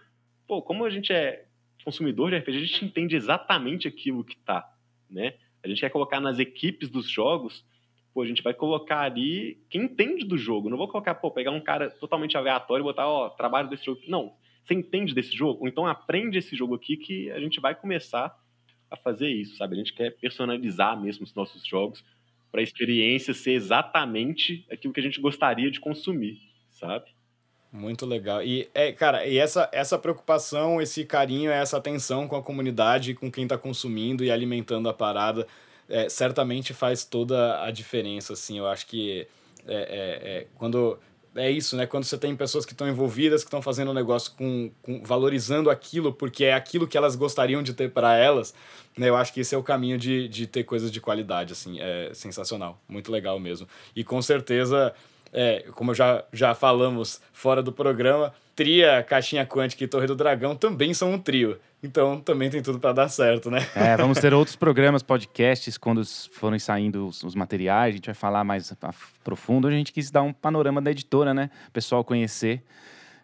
pô, como a gente é consumidor de RPG, a gente entende exatamente aquilo que tá, né? A gente quer colocar nas equipes dos jogos, pô, a gente vai colocar ali quem entende do jogo. Não vou colocar, pô, pegar um cara totalmente aleatório e botar, ó, trabalho desse jogo. Não, você entende desse jogo? Então aprende esse jogo aqui que a gente vai começar a fazer isso, sabe? A gente quer personalizar mesmo os nossos jogos para a experiência ser exatamente aquilo que a gente gostaria de consumir sabe? Muito legal. E, é, cara, e essa, essa preocupação, esse carinho, essa atenção com a comunidade, com quem está consumindo e alimentando a parada, é, certamente faz toda a diferença, assim. Eu acho que é, é, é quando... É isso, né? Quando você tem pessoas que estão envolvidas, que estão fazendo um negócio com, com valorizando aquilo, porque é aquilo que elas gostariam de ter para elas, né? Eu acho que esse é o caminho de, de ter coisas de qualidade, assim. É sensacional. Muito legal mesmo. E com certeza é, como já, já falamos fora do programa, Tria, Caixinha Quântica e Torre do Dragão também são um trio. Então também tem tudo para dar certo, né? É, vamos ter outros programas, podcasts, quando forem saindo os, os, materiais, a gente vai falar mais a, a profundo. A gente quis dar um panorama da editora, né? O pessoal conhecer.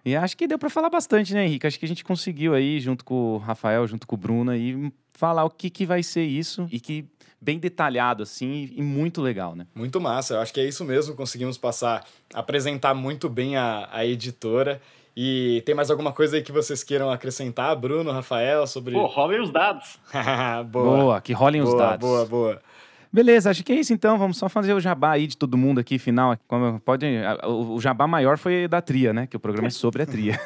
E acho que deu para falar bastante, né, Henrique? Acho que a gente conseguiu aí, junto com o Rafael, junto com o Bruno, aí, falar o que, que vai ser isso e que bem detalhado, assim, e muito legal, né? Muito massa, eu acho que é isso mesmo, conseguimos passar, apresentar muito bem a, a editora. E tem mais alguma coisa aí que vocês queiram acrescentar, Bruno, Rafael, sobre. Pô, rolem os dados. boa. boa, que rolem boa, os dados. Boa, boa. Beleza, acho que é isso então. Vamos só fazer o jabá aí de todo mundo aqui, final. Como pode, o, jabá maior foi da Tria, né? Que o programa é sobre a Tria.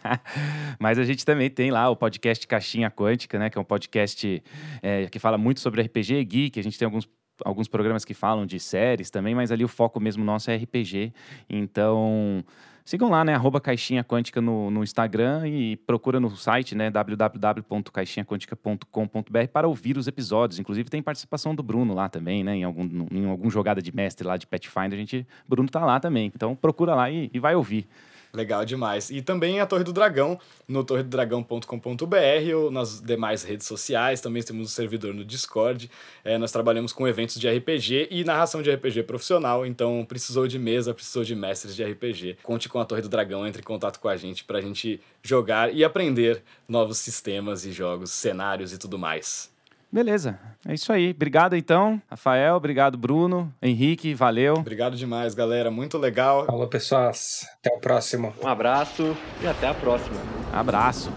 Mas a gente também tem lá o podcast Caixinha Quântica, né? Que é um podcast é, que fala muito sobre RPG geek. A gente tem alguns alguns programas que falam de séries também, mas ali o foco mesmo nosso é RPG. Então, sigam lá, né? Arroba Caixinha Quântica no, no Instagram e procura no site, né? www.caixinhaquântica.com.br para ouvir os episódios. Inclusive tem participação do Bruno lá também, né? Em algum, em algum jogada de mestre lá de Pathfinder, a gente, Bruno tá lá também. Então procura lá e, e vai ouvir. Legal demais. E também a Torre do Dragão, no torredodragão.com.br ou nas demais redes sociais. Também temos um servidor no Discord. É, nós trabalhamos com eventos de RPG e narração de RPG profissional. Então, precisou de mesa, precisou de mestres de RPG. Conte com a Torre do Dragão, entre em contato com a gente para a gente jogar e aprender novos sistemas e jogos, cenários e tudo mais. Beleza, é isso aí. Obrigado então, Rafael, obrigado Bruno, Henrique, valeu. Obrigado demais, galera, muito legal. Falou, pessoas. Até o próximo. Um abraço e até a próxima. Abraço.